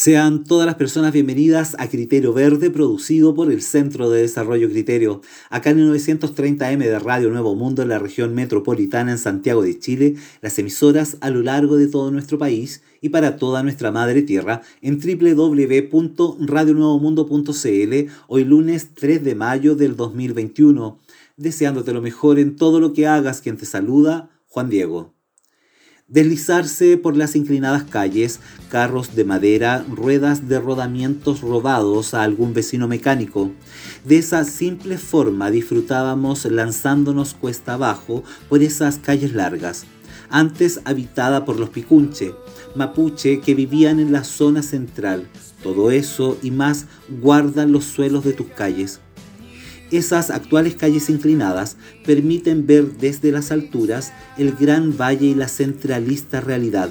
Sean todas las personas bienvenidas a Criterio Verde, producido por el Centro de Desarrollo Criterio, acá en el 930M de Radio Nuevo Mundo en la región metropolitana en Santiago de Chile, las emisoras a lo largo de todo nuestro país y para toda nuestra madre tierra en www.radionuevomundo.cl hoy lunes 3 de mayo del 2021. Deseándote lo mejor en todo lo que hagas, quien te saluda, Juan Diego deslizarse por las inclinadas calles, carros de madera, ruedas de rodamientos robados a algún vecino mecánico. De esa simple forma disfrutábamos lanzándonos cuesta abajo por esas calles largas, antes habitada por los picunche, mapuche que vivían en la zona central. Todo eso y más guardan los suelos de tus calles. Esas actuales calles inclinadas permiten ver desde las alturas el gran valle y la centralista realidad.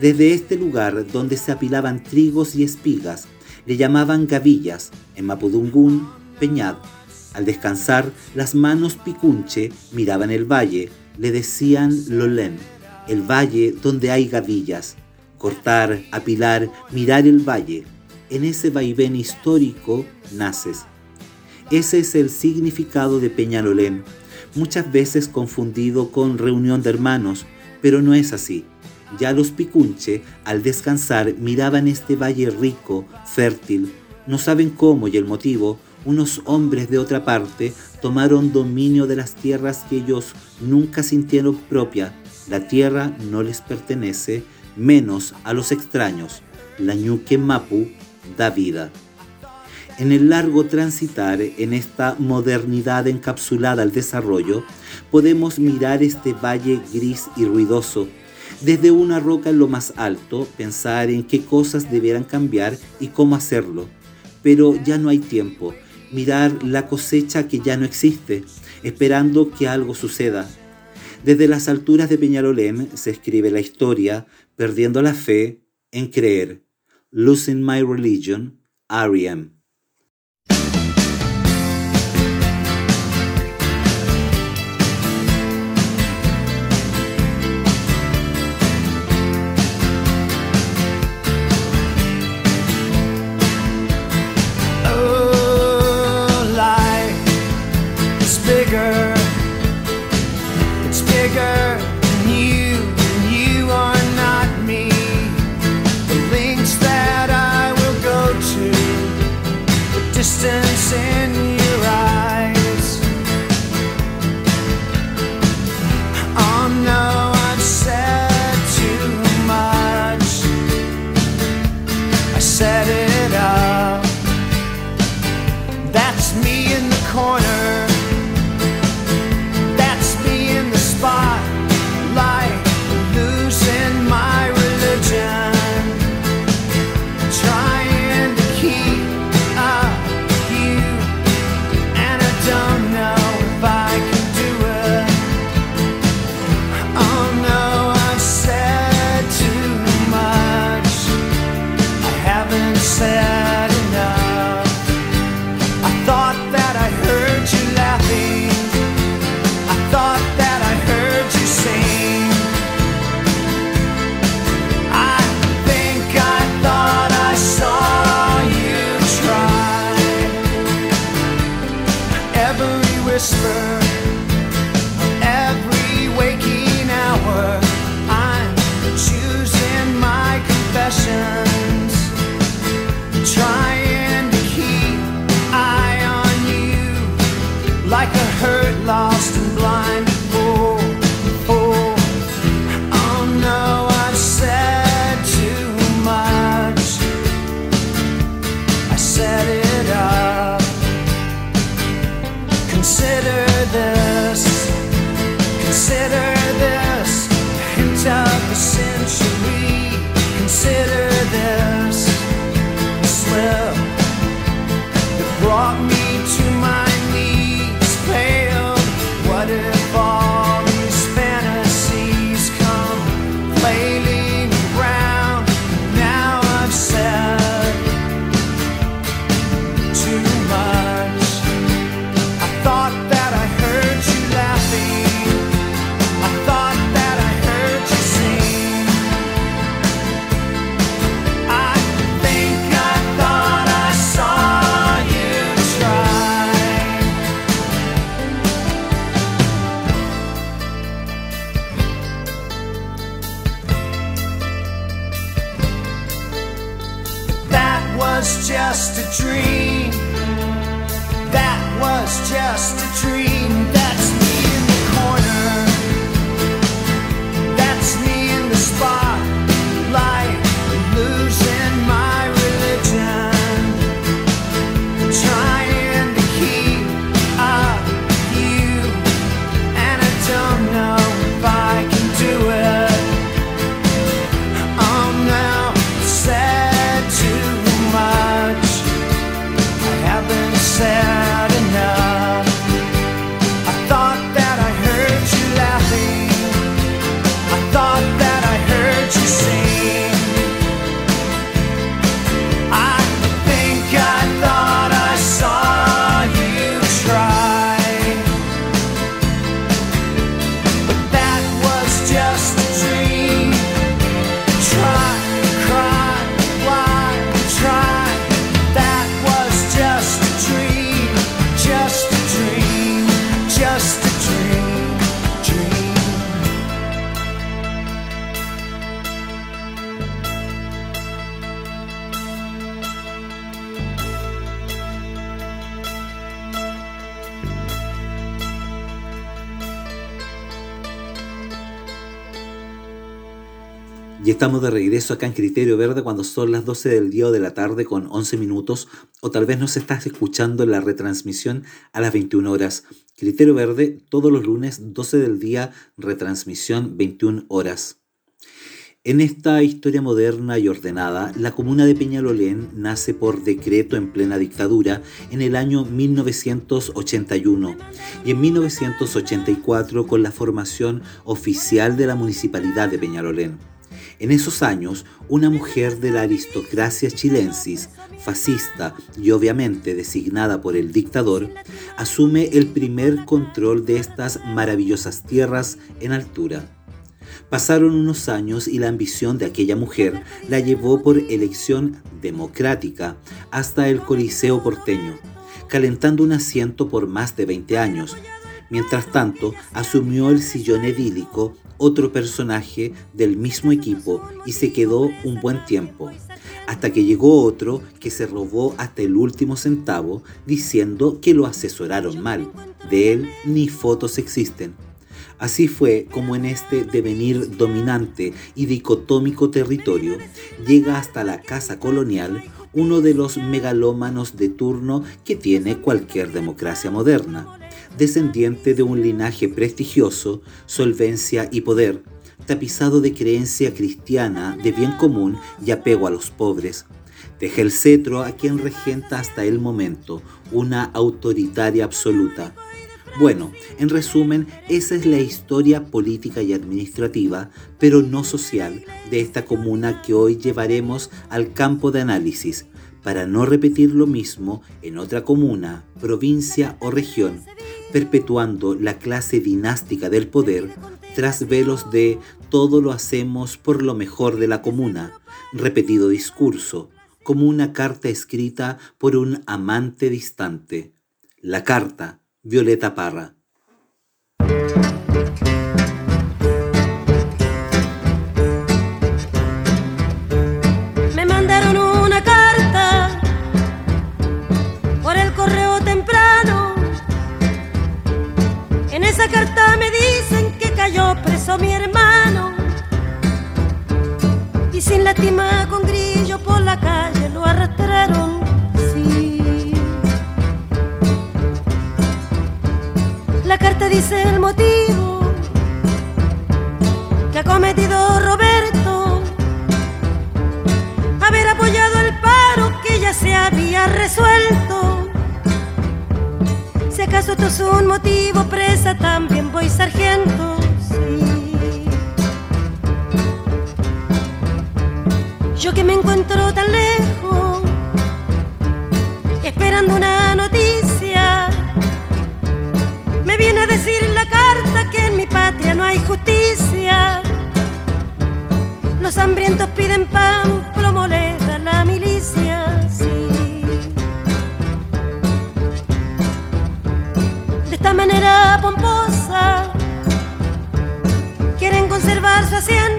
Desde este lugar donde se apilaban trigos y espigas, le llamaban gavillas, en Mapudungún, Peñad. Al descansar, las manos picunche miraban el valle, le decían Lolén, el valle donde hay gavillas. Cortar, apilar, mirar el valle. En ese vaivén histórico naces ese es el significado de Peñalolén, muchas veces confundido con reunión de hermanos, pero no es así. Ya los picunche, al descansar, miraban este valle rico, fértil. No saben cómo y el motivo, unos hombres de otra parte tomaron dominio de las tierras que ellos nunca sintieron propia. La tierra no les pertenece, menos a los extraños. La ñuque mapu da vida. En el largo transitar en esta modernidad encapsulada al desarrollo, podemos mirar este valle gris y ruidoso. Desde una roca en lo más alto, pensar en qué cosas debieran cambiar y cómo hacerlo. Pero ya no hay tiempo. Mirar la cosecha que ya no existe, esperando que algo suceda. Desde las alturas de Peñalolén se escribe la historia, perdiendo la fe en creer. Losing My Religion, R.E.M. taught me. Y estamos de regreso acá en Criterio Verde cuando son las 12 del día o de la tarde con 11 minutos o tal vez nos estás escuchando la retransmisión a las 21 horas. Criterio Verde todos los lunes 12 del día, retransmisión 21 horas. En esta historia moderna y ordenada, la comuna de Peñalolén nace por decreto en plena dictadura en el año 1981 y en 1984 con la formación oficial de la municipalidad de Peñalolén. En esos años, una mujer de la aristocracia chilensis, fascista y obviamente designada por el dictador, asume el primer control de estas maravillosas tierras en altura. Pasaron unos años y la ambición de aquella mujer la llevó por elección democrática hasta el Coliseo porteño, calentando un asiento por más de 20 años. Mientras tanto, asumió el sillón edílico otro personaje del mismo equipo y se quedó un buen tiempo, hasta que llegó otro que se robó hasta el último centavo diciendo que lo asesoraron mal. De él ni fotos existen. Así fue como en este devenir dominante y dicotómico territorio llega hasta la casa colonial uno de los megalómanos de turno que tiene cualquier democracia moderna, descendiente de un linaje prestigioso, solvencia y poder, tapizado de creencia cristiana, de bien común y apego a los pobres. Deja el cetro a quien regenta hasta el momento una autoritaria absoluta. Bueno, en resumen, esa es la historia política y administrativa, pero no social, de esta comuna que hoy llevaremos al campo de análisis, para no repetir lo mismo en otra comuna, provincia o región, perpetuando la clase dinástica del poder tras velos de todo lo hacemos por lo mejor de la comuna, repetido discurso, como una carta escrita por un amante distante. La carta, Violeta Parra. Con grillo por la calle lo arrastraron. Sí. La carta dice el motivo que ha cometido Roberto haber apoyado el paro que ya se había resuelto. Si acaso esto es un motivo, presa también voy sargento. Sí. Yo que me encuentro tan lejos, esperando una noticia, me viene a decir la carta que en mi patria no hay justicia. Los hambrientos piden pan, plomo les da la milicia, sí. De esta manera pomposa, quieren conservar su asiento.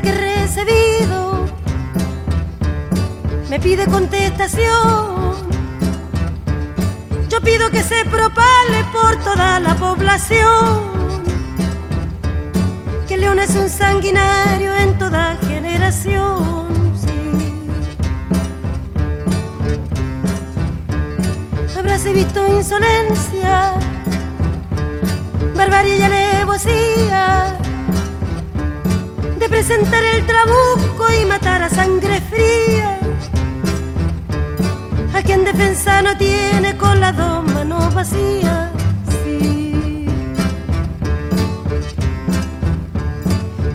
Que he recibido me pide contestación. Yo pido que se propale por toda la población. Que León es un sanguinario en toda generación. sí. Habráse visto insolencia, barbarie y alevosía presentar el trabuco y matar a sangre fría. A quien defensa no tiene con las dos manos vacías.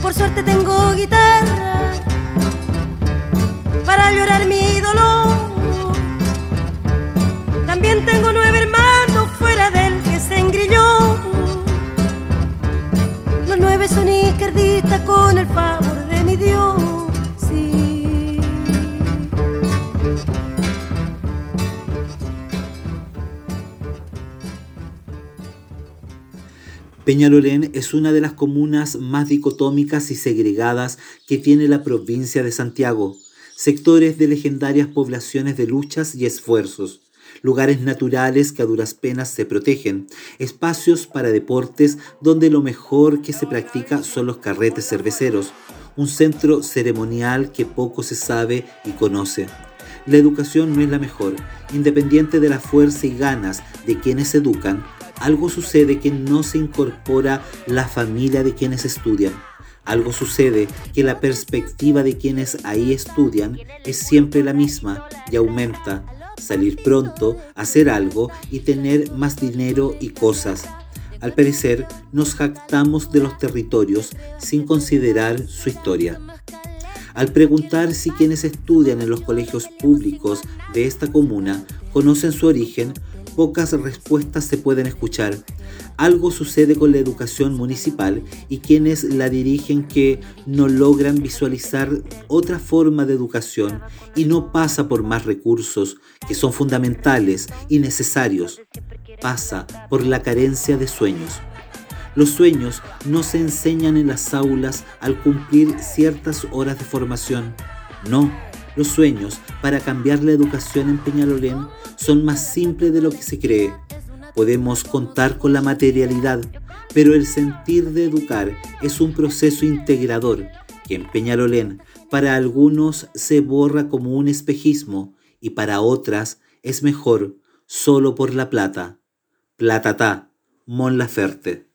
Por suerte tengo guitarra para llorar mi dolor. También tengo con el favor de mi Dios. Sí. Peñalolén es una de las comunas más dicotómicas y segregadas que tiene la provincia de Santiago, sectores de legendarias poblaciones de luchas y esfuerzos, lugares naturales que a duras penas se protegen, espacios para deportes donde lo mejor que se practica son los carretes cerveceros, un centro ceremonial que poco se sabe y conoce. La educación no es la mejor, independiente de la fuerza y ganas de quienes educan, algo sucede que no se incorpora la familia de quienes estudian. Algo sucede que la perspectiva de quienes ahí estudian es siempre la misma y aumenta. Salir pronto, hacer algo y tener más dinero y cosas. Al parecer, nos jactamos de los territorios sin considerar su historia. Al preguntar si quienes estudian en los colegios públicos de esta comuna conocen su origen, pocas respuestas se pueden escuchar. Algo sucede con la educación municipal y quienes la dirigen que no logran visualizar otra forma de educación y no pasa por más recursos que son fundamentales y necesarios. Pasa por la carencia de sueños. Los sueños no se enseñan en las aulas al cumplir ciertas horas de formación. No, los sueños para cambiar la educación en Peñalolén son más simples de lo que se cree. Podemos contar con la materialidad, pero el sentir de educar es un proceso integrador que en Peñalolén para algunos se borra como un espejismo y para otras es mejor solo por la plata. Platatá, Mon Laferte.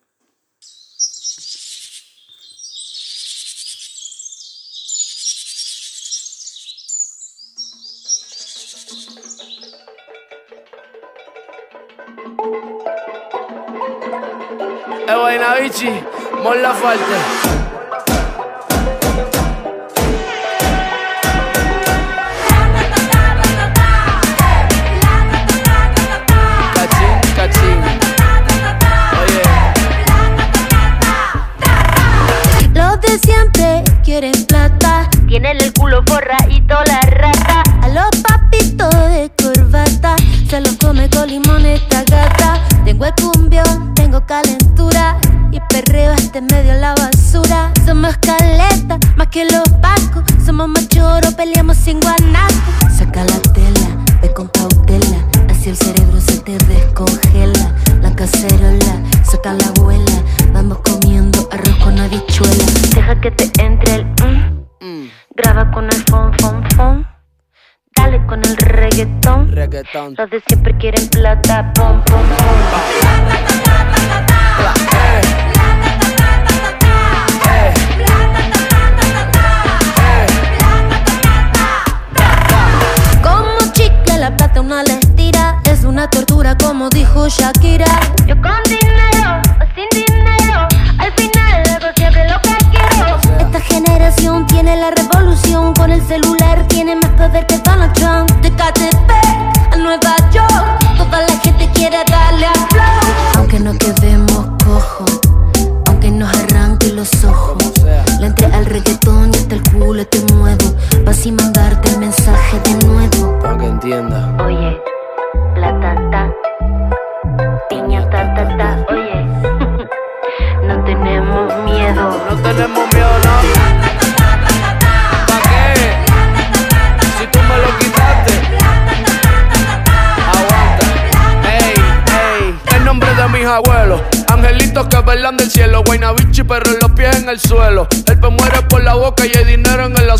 Como dijo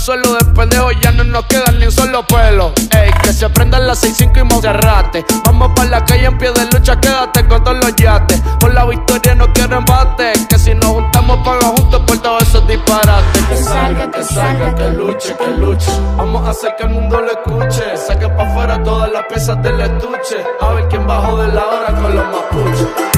suelo. De pendejo ya no nos quedan ni un solo pelo. Ey, que se prendan las 6-5 y Monserrate. Vamos para la calle en pie de lucha, quédate con todos los yates. Por la victoria no quiero embate. Que si nos juntamos, paga juntos por todos esos disparates. Que salga, que salga, que luche, que luche. Vamos a hacer que el mundo lo escuche. Saque pa' afuera todas las piezas del estuche. A ver quién bajó de la hora con los mapuches.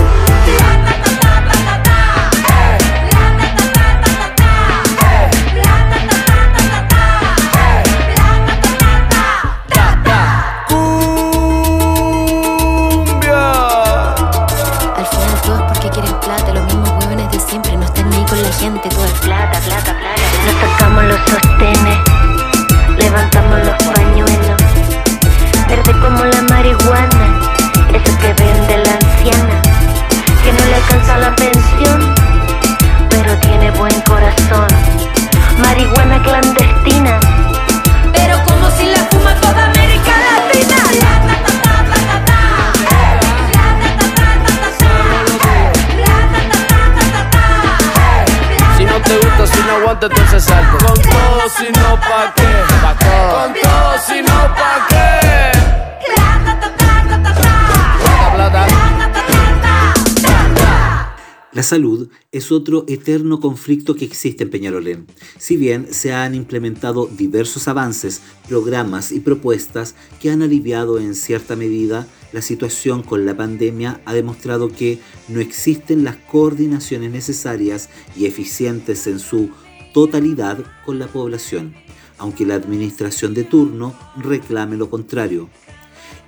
Salud es otro eterno conflicto que existe en Peñalolén. Si bien se han implementado diversos avances, programas y propuestas que han aliviado en cierta medida la situación con la pandemia, ha demostrado que no existen las coordinaciones necesarias y eficientes en su totalidad con la población, aunque la administración de turno reclame lo contrario.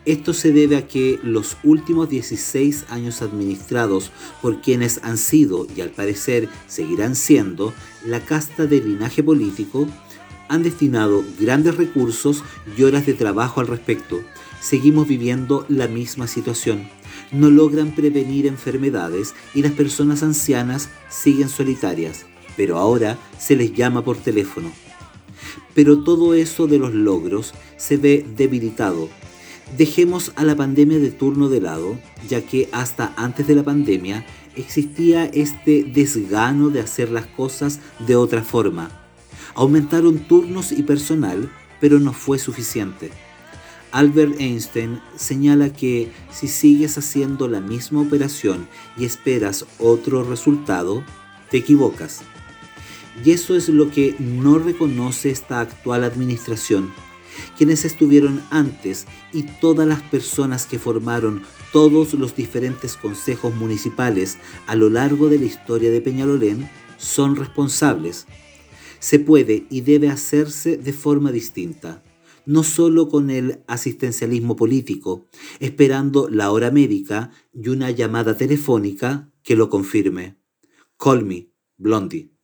Esto se debe a que los últimos 16 años administrados por quienes han sido y al parecer seguirán siendo la casta del linaje político han destinado grandes recursos y horas de trabajo al respecto. Seguimos viviendo la misma situación. No logran prevenir enfermedades y las personas ancianas siguen solitarias, pero ahora se les llama por teléfono. Pero todo eso de los logros se ve debilitado Dejemos a la pandemia de turno de lado, ya que hasta antes de la pandemia existía este desgano de hacer las cosas de otra forma. Aumentaron turnos y personal, pero no fue suficiente. Albert Einstein señala que si sigues haciendo la misma operación y esperas otro resultado, te equivocas. Y eso es lo que no reconoce esta actual administración quienes estuvieron antes y todas las personas que formaron todos los diferentes consejos municipales a lo largo de la historia de Peñalolén son responsables. Se puede y debe hacerse de forma distinta, no solo con el asistencialismo político, esperando la hora médica y una llamada telefónica que lo confirme. Call me, Blondie.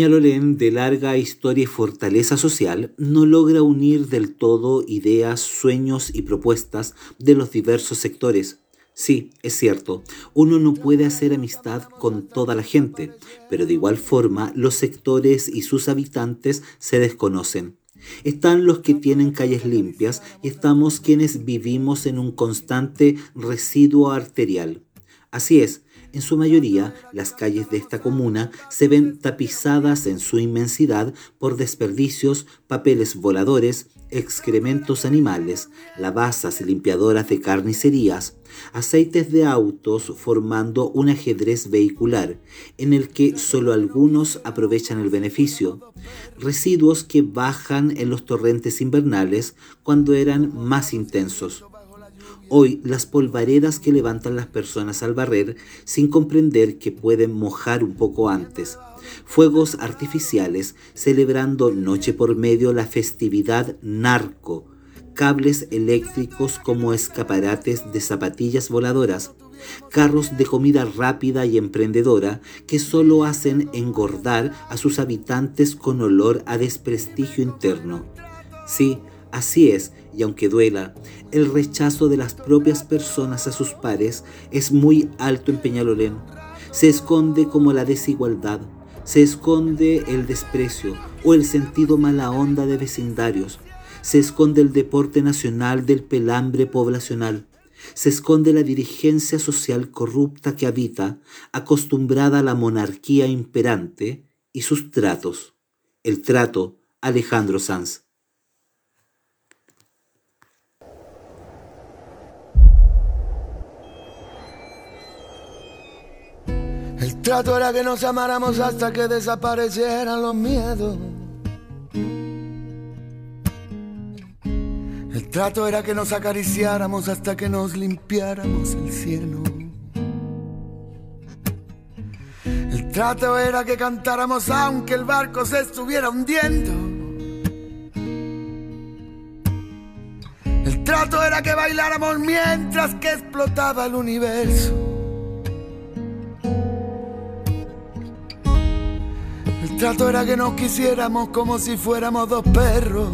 Peñalolén, de larga historia y fortaleza social, no logra unir del todo ideas, sueños y propuestas de los diversos sectores. Sí, es cierto, uno no puede hacer amistad con toda la gente, pero de igual forma los sectores y sus habitantes se desconocen. Están los que tienen calles limpias y estamos quienes vivimos en un constante residuo arterial. Así es, en su mayoría, las calles de esta comuna se ven tapizadas en su inmensidad por desperdicios, papeles voladores, excrementos animales, lavazas limpiadoras de carnicerías, aceites de autos formando un ajedrez vehicular en el que solo algunos aprovechan el beneficio, residuos que bajan en los torrentes invernales cuando eran más intensos. Hoy las polvaredas que levantan las personas al barrer sin comprender que pueden mojar un poco antes. Fuegos artificiales celebrando noche por medio la festividad narco. Cables eléctricos como escaparates de zapatillas voladoras. Carros de comida rápida y emprendedora que solo hacen engordar a sus habitantes con olor a desprestigio interno. Sí, Así es, y aunque duela, el rechazo de las propias personas a sus pares es muy alto en Peñalolén. Se esconde como la desigualdad, se esconde el desprecio o el sentido mala onda de vecindarios, se esconde el deporte nacional del pelambre poblacional, se esconde la dirigencia social corrupta que habita, acostumbrada a la monarquía imperante y sus tratos. El trato Alejandro Sanz. Trato era que nos amáramos hasta que desaparecieran los miedos. El trato era que nos acariciáramos hasta que nos limpiáramos el cielo. El trato era que cantáramos aunque el barco se estuviera hundiendo. El trato era que bailáramos mientras que explotaba el universo. Trato era que nos quisiéramos como si fuéramos dos perros.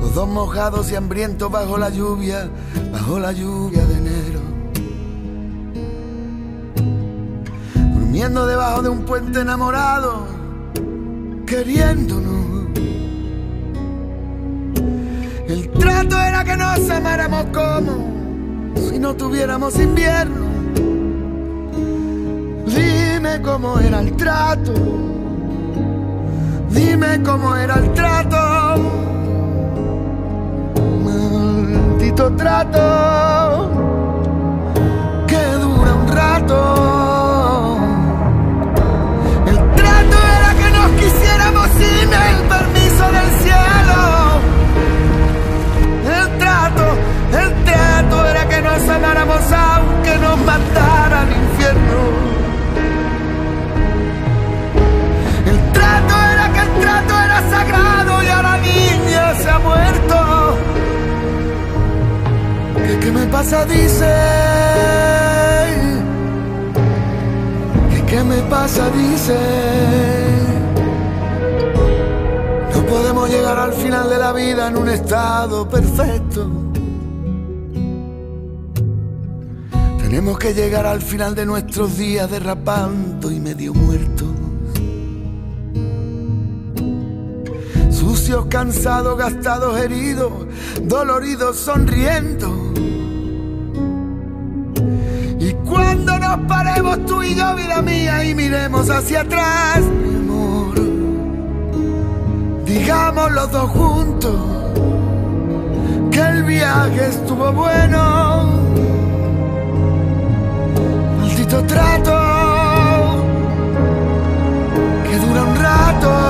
Los dos mojados y hambrientos bajo la lluvia, bajo la lluvia de enero. Durmiendo debajo de un puente enamorado, queriéndonos. El trato era que nos amáramos como si no tuviéramos invierno. Dime cómo era el trato. Dime cómo era el trato. Maldito trato que dura un rato. El trato era que nos quisiéramos sin el permiso del cielo. El trato, el trato era que nos amáramos aunque nos mandara sagrado y a la niña se ha muerto. ¿Qué, qué me pasa? Dice. ¿Qué, qué me pasa? Dice. No podemos llegar al final de la vida en un estado perfecto. Tenemos que llegar al final de nuestros días derrapando y medio muertos. Sucios, cansados, gastados, heridos, doloridos, sonriendo. Y cuando nos paremos tú y yo, vida mía, y miremos hacia atrás, mi amor, digamos los dos juntos que el viaje estuvo bueno. Maldito trato que dura un rato.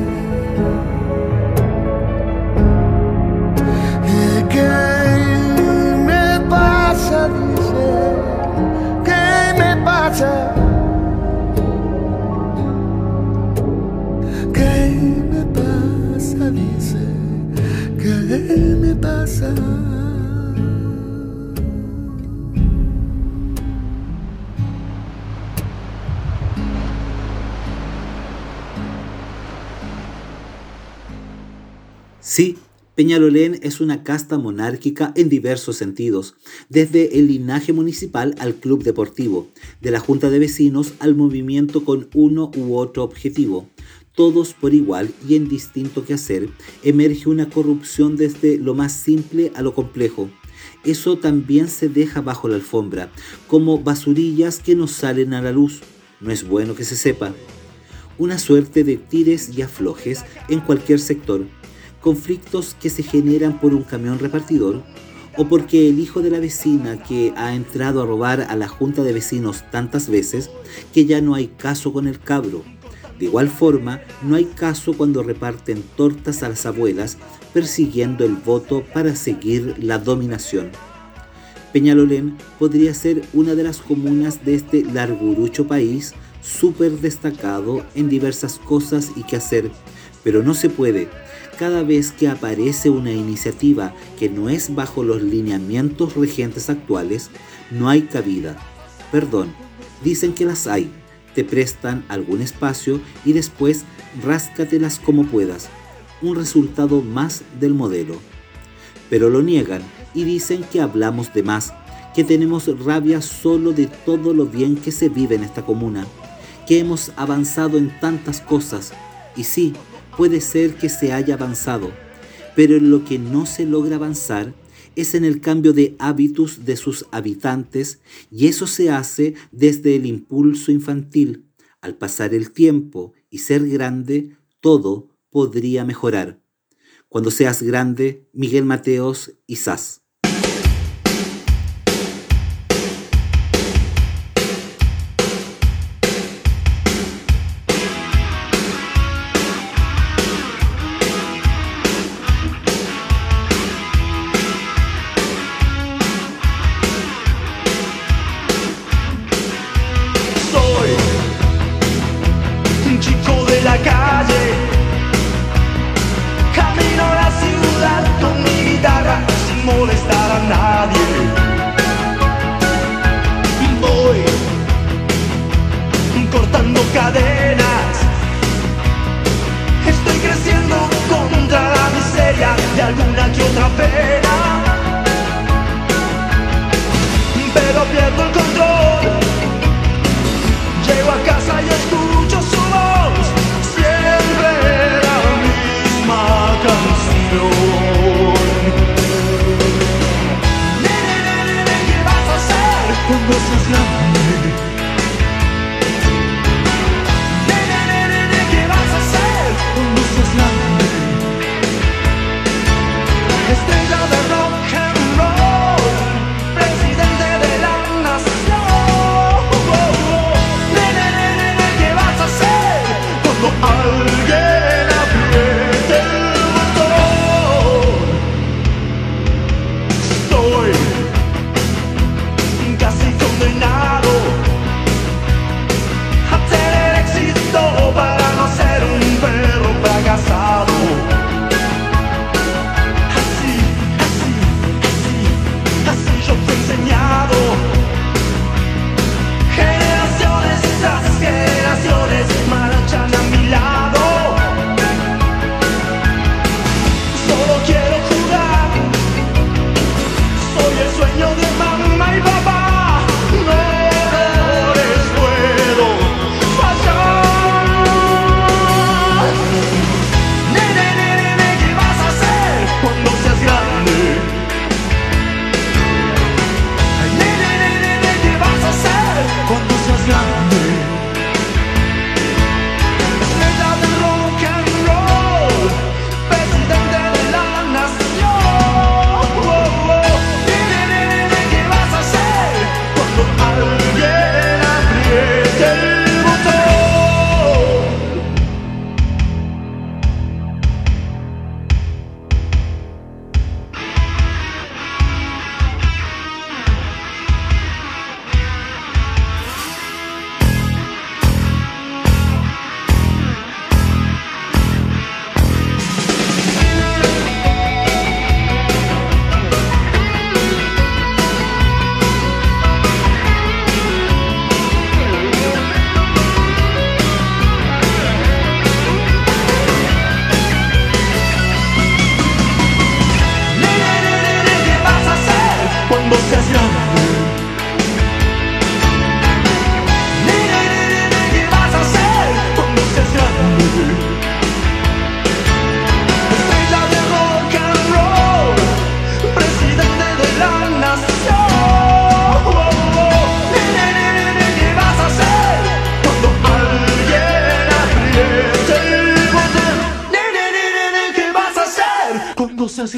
¿Y qué me pasa? Sí, Peñalolén es una casta monárquica en diversos sentidos, desde el linaje municipal al club deportivo, de la junta de vecinos al movimiento con uno u otro objetivo. Todos por igual y en distinto quehacer, emerge una corrupción desde lo más simple a lo complejo. Eso también se deja bajo la alfombra, como basurillas que no salen a la luz. No es bueno que se sepa. Una suerte de tires y aflojes en cualquier sector conflictos que se generan por un camión repartidor o porque el hijo de la vecina que ha entrado a robar a la junta de vecinos tantas veces que ya no hay caso con el cabro. De igual forma, no hay caso cuando reparten tortas a las abuelas persiguiendo el voto para seguir la dominación. Peñalolén podría ser una de las comunas de este largurucho país súper destacado en diversas cosas y que hacer, pero no se puede cada vez que aparece una iniciativa que no es bajo los lineamientos regentes actuales, no hay cabida. Perdón, dicen que las hay, te prestan algún espacio y después ráscatelas como puedas. Un resultado más del modelo. Pero lo niegan y dicen que hablamos de más, que tenemos rabia solo de todo lo bien que se vive en esta comuna, que hemos avanzado en tantas cosas. Y sí, puede ser que se haya avanzado, pero en lo que no se logra avanzar es en el cambio de hábitos de sus habitantes y eso se hace desde el impulso infantil. Al pasar el tiempo y ser grande, todo podría mejorar. Cuando seas grande, Miguel Mateos y Sas.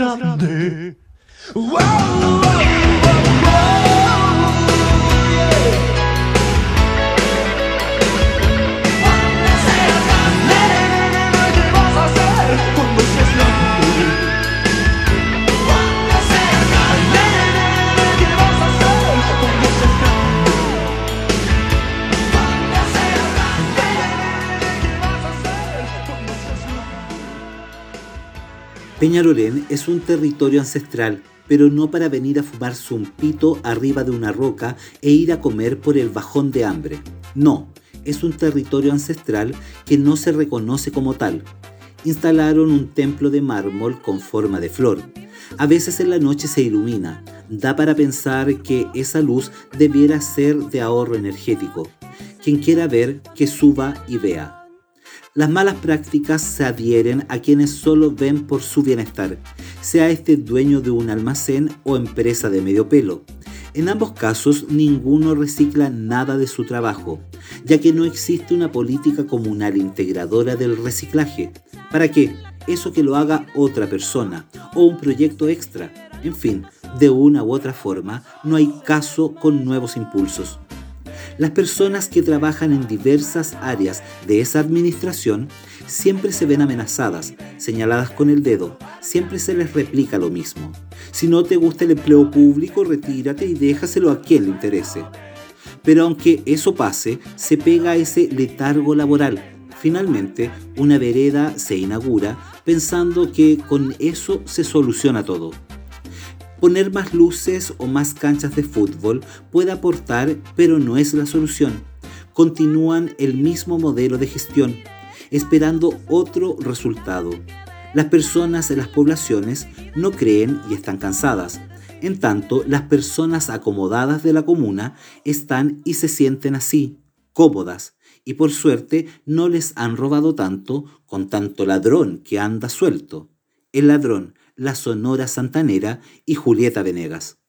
Seas Peñalolén es un territorio ancestral, pero no para venir a fumarse un pito arriba de una roca e ir a comer por el bajón de hambre. No, es un territorio ancestral que no se reconoce como tal. Instalaron un templo de mármol con forma de flor. A veces en la noche se ilumina. Da para pensar que esa luz debiera ser de ahorro energético. Quien quiera ver, que suba y vea. Las malas prácticas se adhieren a quienes solo ven por su bienestar, sea este dueño de un almacén o empresa de medio pelo. En ambos casos, ninguno recicla nada de su trabajo, ya que no existe una política comunal integradora del reciclaje. ¿Para qué? Eso que lo haga otra persona o un proyecto extra. En fin, de una u otra forma, no hay caso con nuevos impulsos. Las personas que trabajan en diversas áreas de esa administración siempre se ven amenazadas, señaladas con el dedo, siempre se les replica lo mismo. Si no te gusta el empleo público, retírate y déjaselo a quien le interese. Pero aunque eso pase, se pega ese letargo laboral. Finalmente, una vereda se inaugura pensando que con eso se soluciona todo. Poner más luces o más canchas de fútbol puede aportar, pero no es la solución. Continúan el mismo modelo de gestión, esperando otro resultado. Las personas en las poblaciones no creen y están cansadas. En tanto, las personas acomodadas de la comuna están y se sienten así, cómodas, y por suerte no les han robado tanto con tanto ladrón que anda suelto. El ladrón, la Sonora Santanera y Julieta Venegas.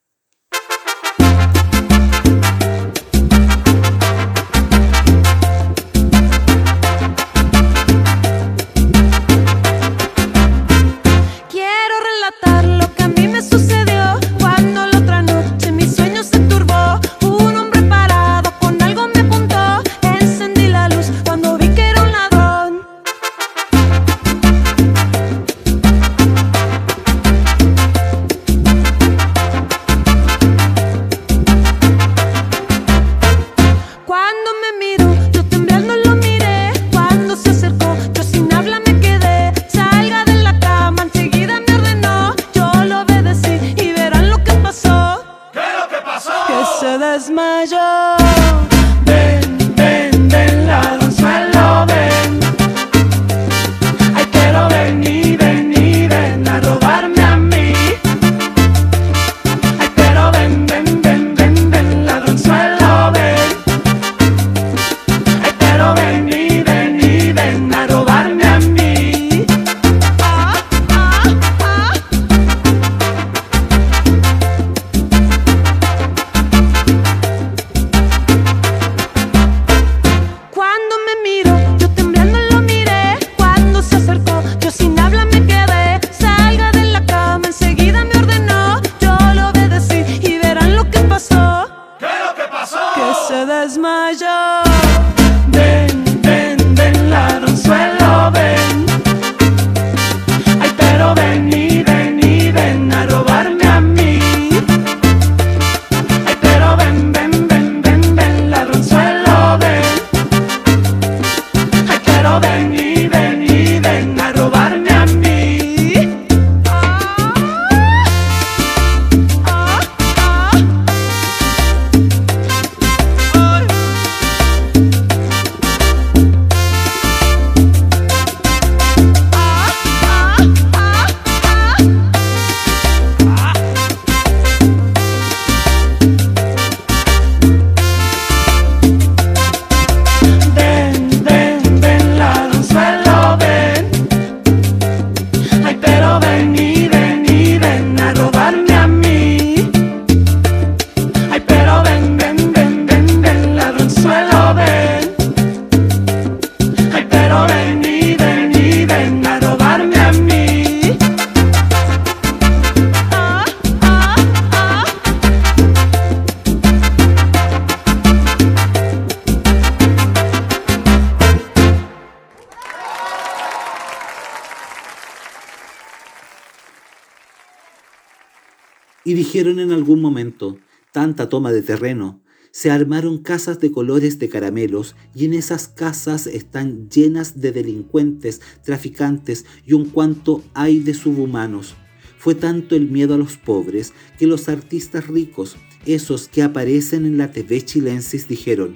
Dijeron en algún momento, tanta toma de terreno, se armaron casas de colores de caramelos y en esas casas están llenas de delincuentes, traficantes y un cuanto hay de subhumanos. Fue tanto el miedo a los pobres que los artistas ricos, esos que aparecen en la TV chilensis, dijeron,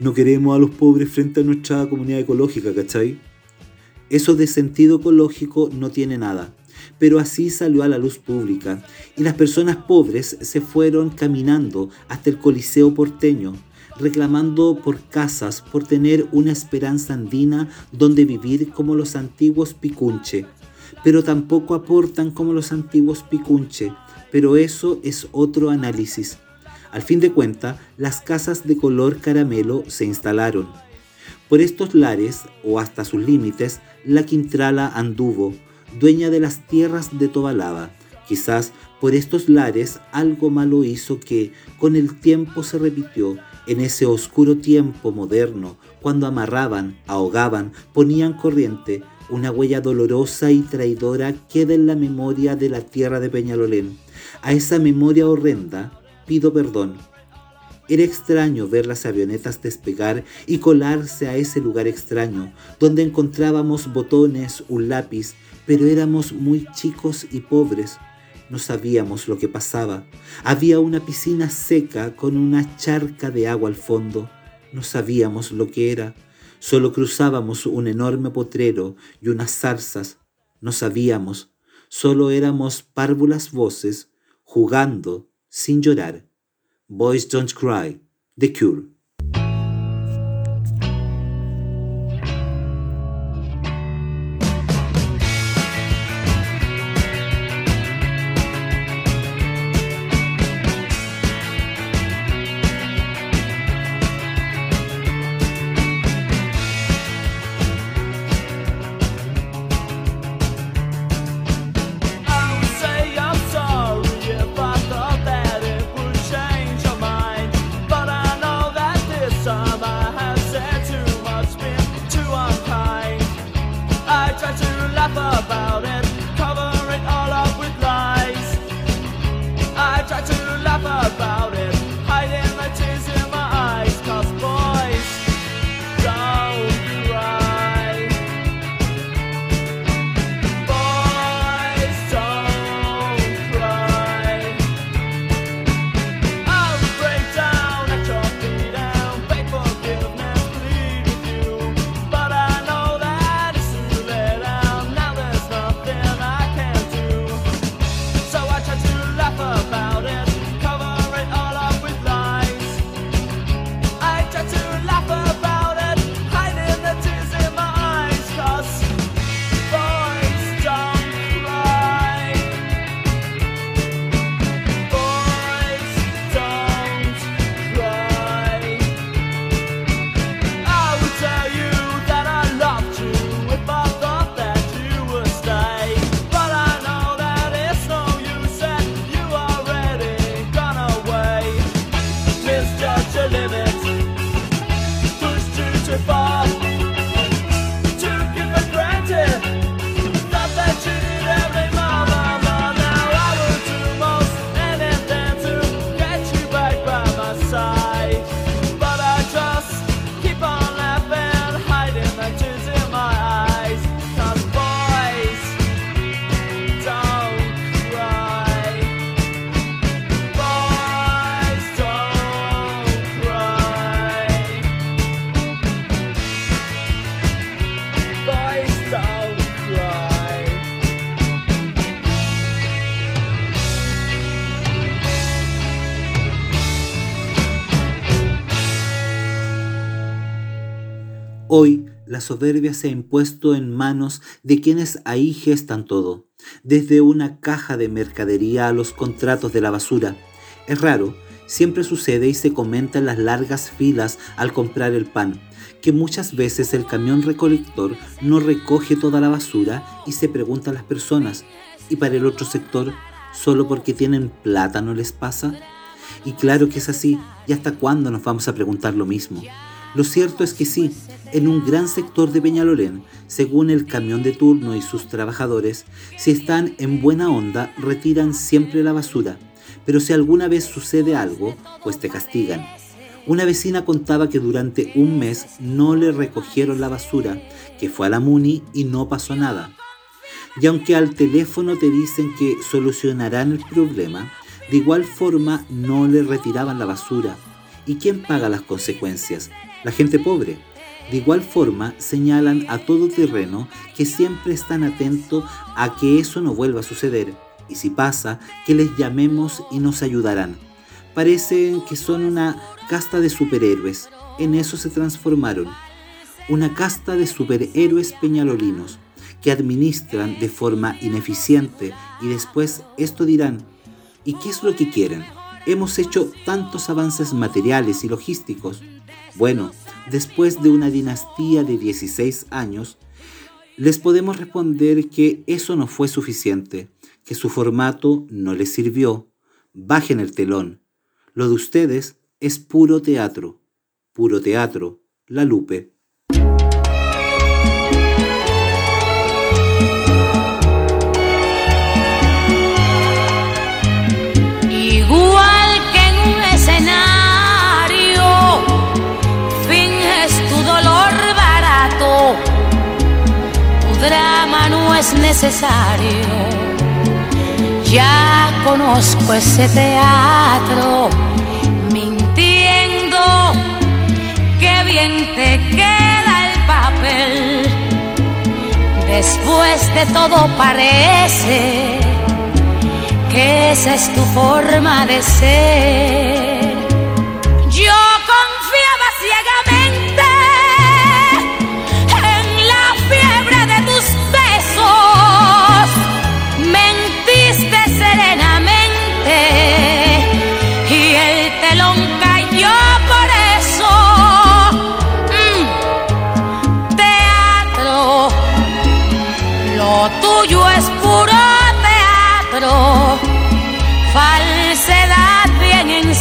no queremos a los pobres frente a nuestra comunidad ecológica, ¿cachai? Eso de sentido ecológico no tiene nada, pero así salió a la luz pública y las personas pobres se fueron caminando hasta el Coliseo porteño, reclamando por casas, por tener una esperanza andina donde vivir como los antiguos picunche. Pero tampoco aportan como los antiguos picunche, pero eso es otro análisis. Al fin de cuentas, las casas de color caramelo se instalaron. Por estos lares, o hasta sus límites, la Quintrala anduvo, dueña de las tierras de Tobalaba. Quizás por estos lares algo malo hizo que, con el tiempo se repitió, en ese oscuro tiempo moderno, cuando amarraban, ahogaban, ponían corriente, una huella dolorosa y traidora queda en la memoria de la tierra de Peñalolén. A esa memoria horrenda pido perdón. Era extraño ver las avionetas despegar y colarse a ese lugar extraño, donde encontrábamos botones, un lápiz, pero éramos muy chicos y pobres. No sabíamos lo que pasaba. Había una piscina seca con una charca de agua al fondo. No sabíamos lo que era. Solo cruzábamos un enorme potrero y unas zarzas. No sabíamos. Solo éramos párvulas voces jugando sin llorar. Boys Don't Cry, The Cure. Soberbia se ha impuesto en manos de quienes ahí gestan todo, desde una caja de mercadería a los contratos de la basura. Es raro, siempre sucede y se comenta en las largas filas al comprar el pan, que muchas veces el camión recolector no recoge toda la basura y se pregunta a las personas, ¿y para el otro sector, solo porque tienen plata no les pasa? Y claro que es así, ¿y hasta cuándo nos vamos a preguntar lo mismo? Lo cierto es que sí, en un gran sector de Peñalolén, según el camión de turno y sus trabajadores, si están en buena onda, retiran siempre la basura. pero si alguna vez sucede algo, pues te castigan. Una vecina contaba que durante un mes no le recogieron la basura, que fue a la MUNI y no pasó nada. Y aunque al teléfono te dicen que solucionarán el problema, de igual forma no le retiraban la basura. ¿Y quién paga las consecuencias? La gente pobre. De igual forma señalan a todo terreno que siempre están atentos a que eso no vuelva a suceder. Y si pasa, que les llamemos y nos ayudarán. Parecen que son una casta de superhéroes. En eso se transformaron. Una casta de superhéroes peñalolinos que administran de forma ineficiente y después esto dirán, ¿y qué es lo que quieren? Hemos hecho tantos avances materiales y logísticos. Bueno, después de una dinastía de 16 años, les podemos responder que eso no fue suficiente, que su formato no les sirvió. Bajen el telón. Lo de ustedes es puro teatro. Puro teatro. La Lupe. Es necesario. Ya conozco ese teatro, mintiendo, que bien te queda el papel. Después de todo parece que esa es tu forma de ser.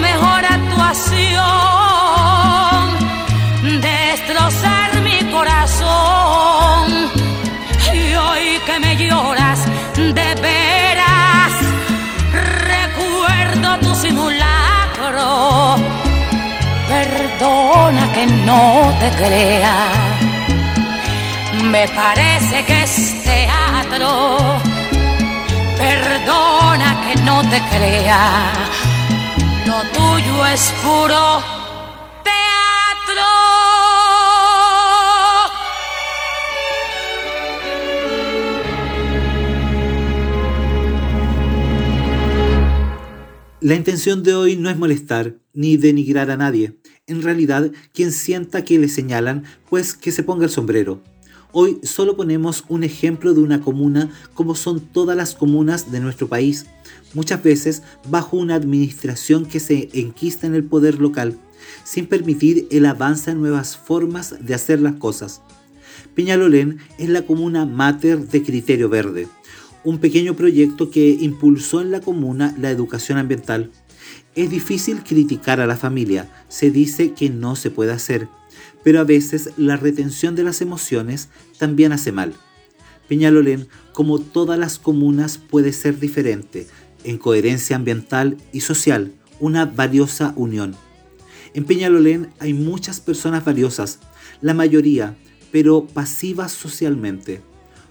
Mejor actuación, destrozar mi corazón. Y hoy que me lloras de veras, recuerdo tu simulacro. Perdona que no te crea, me parece que es teatro perdona que no te crea, tuyo es puro teatro. La intención de hoy no es molestar ni denigrar a nadie. En realidad, quien sienta que le señalan, pues que se ponga el sombrero. Hoy solo ponemos un ejemplo de una comuna como son todas las comunas de nuestro país, muchas veces bajo una administración que se enquista en el poder local, sin permitir el avance a nuevas formas de hacer las cosas. Peñalolén es la comuna mater de Criterio Verde, un pequeño proyecto que impulsó en la comuna la educación ambiental. Es difícil criticar a la familia, se dice que no se puede hacer, pero a veces la retención de las emociones también hace mal. Peñalolén, como todas las comunas, puede ser diferente en coherencia ambiental y social, una valiosa unión. En Peñalolén hay muchas personas valiosas, la mayoría, pero pasivas socialmente.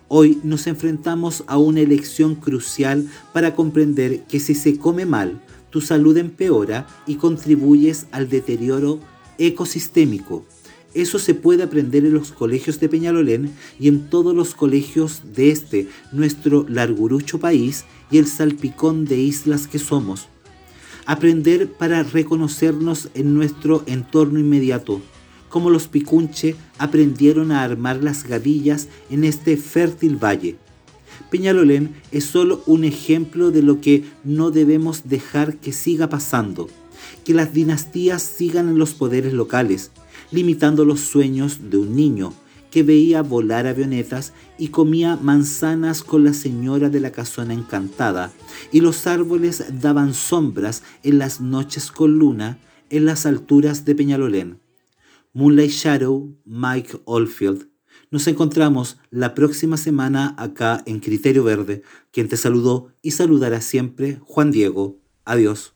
Hoy nos enfrentamos a una elección crucial para comprender que si se come mal, tu salud empeora y contribuyes al deterioro ecosistémico. Eso se puede aprender en los colegios de Peñalolén y en todos los colegios de este, nuestro largurucho país y el salpicón de islas que somos. Aprender para reconocernos en nuestro entorno inmediato, como los picunche aprendieron a armar las gavillas en este fértil valle. Peñalolén es solo un ejemplo de lo que no debemos dejar que siga pasando, que las dinastías sigan en los poderes locales, limitando los sueños de un niño que veía volar avionetas y comía manzanas con la señora de la casona encantada, y los árboles daban sombras en las noches con luna en las alturas de Peñalolén. Moonlight Shadow, Mike Oldfield. Nos encontramos la próxima semana acá en Criterio Verde. Quien te saludó y saludará siempre, Juan Diego. Adiós.